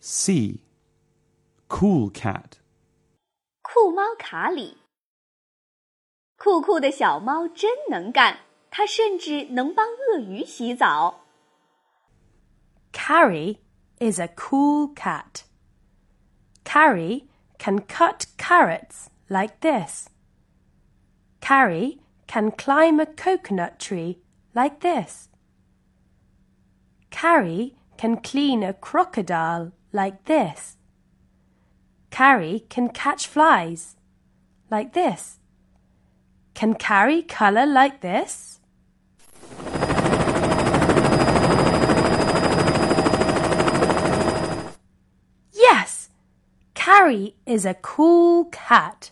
C. Cool cat. 酷猫卡里。酷酷的小猫真能干，它甚至能帮鳄鱼洗澡。Carrie is a cool cat. Carrie can cut carrots like this. Carrie can climb a coconut tree like this. Carrie can clean a crocodile like this. Carrie can catch flies like this. Can Carrie colour like this? Yes! Carrie is a cool cat.